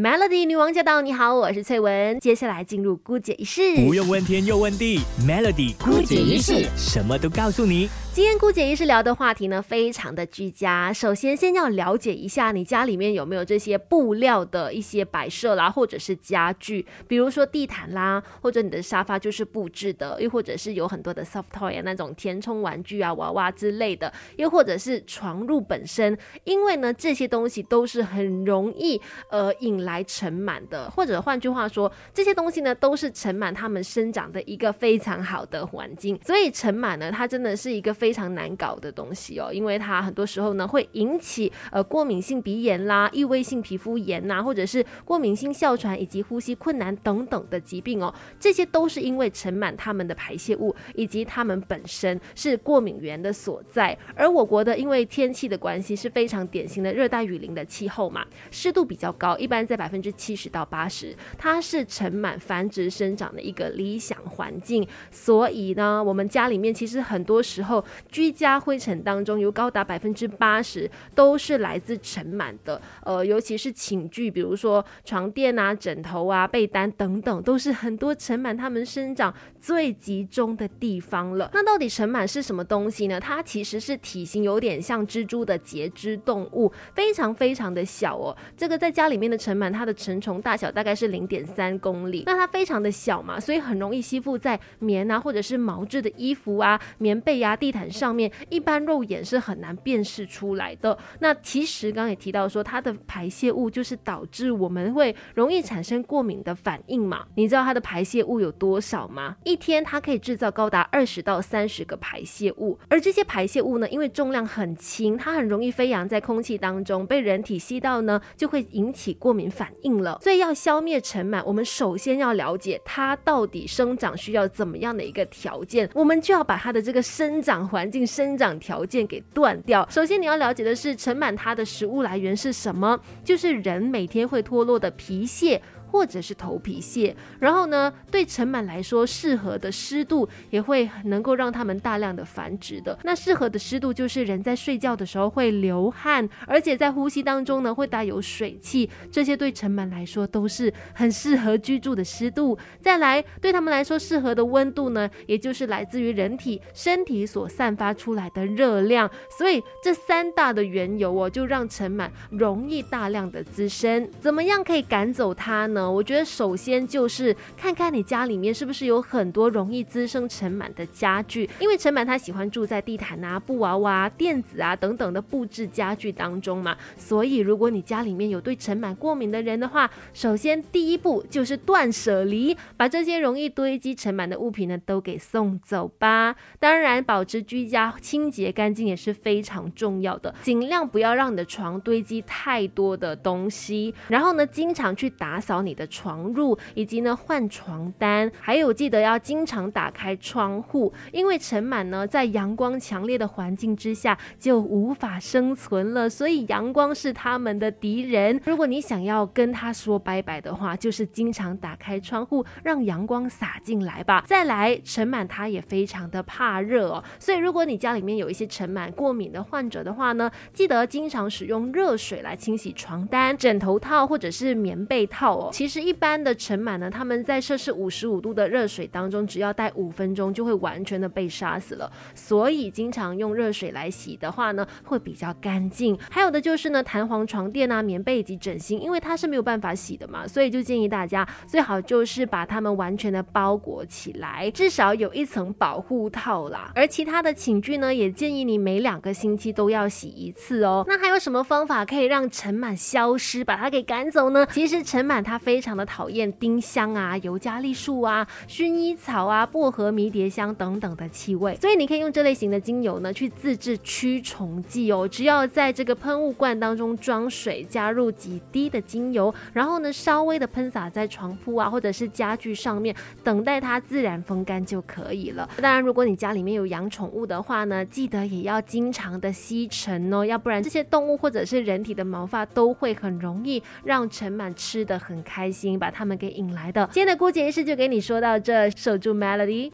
Melody 女王驾到！你好，我是翠文。接下来进入姑姐仪式，不用问天又问地，Melody 姑姐仪式什么都告诉你。今天姑姐医师聊的话题呢，非常的居家。首先，先要了解一下你家里面有没有这些布料的一些摆设啦，或者是家具，比如说地毯啦，或者你的沙发就是布置的，又或者是有很多的 soft toy 啊那种填充玩具啊、娃娃之类的，又或者是床褥本身，因为呢这些东西都是很容易呃引来尘螨的，或者换句话说，这些东西呢都是尘螨它们生长的一个非常好的环境，所以尘螨呢它真的是一个非非常难搞的东西哦，因为它很多时候呢会引起呃过敏性鼻炎啦、异位性皮肤炎呐，或者是过敏性哮喘以及呼吸困难等等的疾病哦，这些都是因为尘螨它们的排泄物以及它们本身是过敏源的所在。而我国的因为天气的关系是非常典型的热带雨林的气候嘛，湿度比较高，一般在百分之七十到八十，它是尘螨繁殖生长的一个理想环境。所以呢，我们家里面其实很多时候。居家灰尘当中有高达百分之八十都是来自尘螨的，呃，尤其是寝具，比如说床垫啊、枕头啊、被单等等，都是很多尘螨它们生长最集中的地方了。那到底尘螨是什么东西呢？它其实是体型有点像蜘蛛的节肢动物，非常非常的小哦。这个在家里面的尘螨，它的成虫大小大概是零点三公里，那它非常的小嘛，所以很容易吸附在棉啊或者是毛质的衣服啊、棉被呀、地毯。上面一般肉眼是很难辨识出来的。那其实刚刚也提到说，它的排泄物就是导致我们会容易产生过敏的反应嘛？你知道它的排泄物有多少吗？一天它可以制造高达二十到三十个排泄物，而这些排泄物呢，因为重量很轻，它很容易飞扬在空气当中，被人体吸到呢，就会引起过敏反应了。所以要消灭尘螨，我们首先要了解它到底生长需要怎么样的一个条件，我们就要把它的这个生长环。境生长条件给断掉。首先你要了解的是，尘螨它的食物来源是什么？就是人每天会脱落的皮屑。或者是头皮屑，然后呢，对尘螨来说，适合的湿度也会能够让它们大量的繁殖的。那适合的湿度就是人在睡觉的时候会流汗，而且在呼吸当中呢会带有水汽，这些对尘螨来说都是很适合居住的湿度。再来，对他们来说适合的温度呢，也就是来自于人体身体所散发出来的热量。所以这三大的缘由哦，就让尘螨容易大量的滋生。怎么样可以赶走它呢？我觉得首先就是看看你家里面是不是有很多容易滋生尘螨的家具，因为尘螨它喜欢住在地毯啊、布娃娃、垫子啊等等的布置家具当中嘛。所以如果你家里面有对尘螨过敏的人的话，首先第一步就是断舍离，把这些容易堆积尘螨的物品呢都给送走吧。当然，保持居家清洁干净也是非常重要的，尽量不要让你的床堆积太多的东西，然后呢，经常去打扫。你的床褥，以及呢换床单，还有记得要经常打开窗户，因为尘螨呢在阳光强烈的环境之下就无法生存了，所以阳光是他们的敌人。如果你想要跟他说拜拜的话，就是经常打开窗户，让阳光洒进来吧。再来，尘螨它也非常的怕热哦，所以如果你家里面有一些尘螨过敏的患者的话呢，记得经常使用热水来清洗床单、枕头套或者是棉被套哦。其实一般的尘螨呢，他们在摄氏五十五度的热水当中，只要待五分钟就会完全的被杀死了。所以经常用热水来洗的话呢，会比较干净。还有的就是呢，弹簧床垫啊、棉被以及枕芯，因为它是没有办法洗的嘛，所以就建议大家最好就是把它们完全的包裹起来，至少有一层保护套啦。而其他的寝具呢，也建议你每两个星期都要洗一次哦。那还有什么方法可以让尘螨消失，把它给赶走呢？其实尘螨它。非常的讨厌丁香啊、尤加利树啊、薰衣草啊、薄荷、迷迭香等等的气味，所以你可以用这类型的精油呢去自制驱虫剂哦。只要在这个喷雾罐当中装水，加入几滴的精油，然后呢稍微的喷洒在床铺啊或者是家具上面，等待它自然风干就可以了。当然，如果你家里面有养宠物的话呢，记得也要经常的吸尘哦，要不然这些动物或者是人体的毛发都会很容易让尘螨吃的很开。开心把他们给引来的。今天的姑姐仪式就给你说到这，守住 Melody。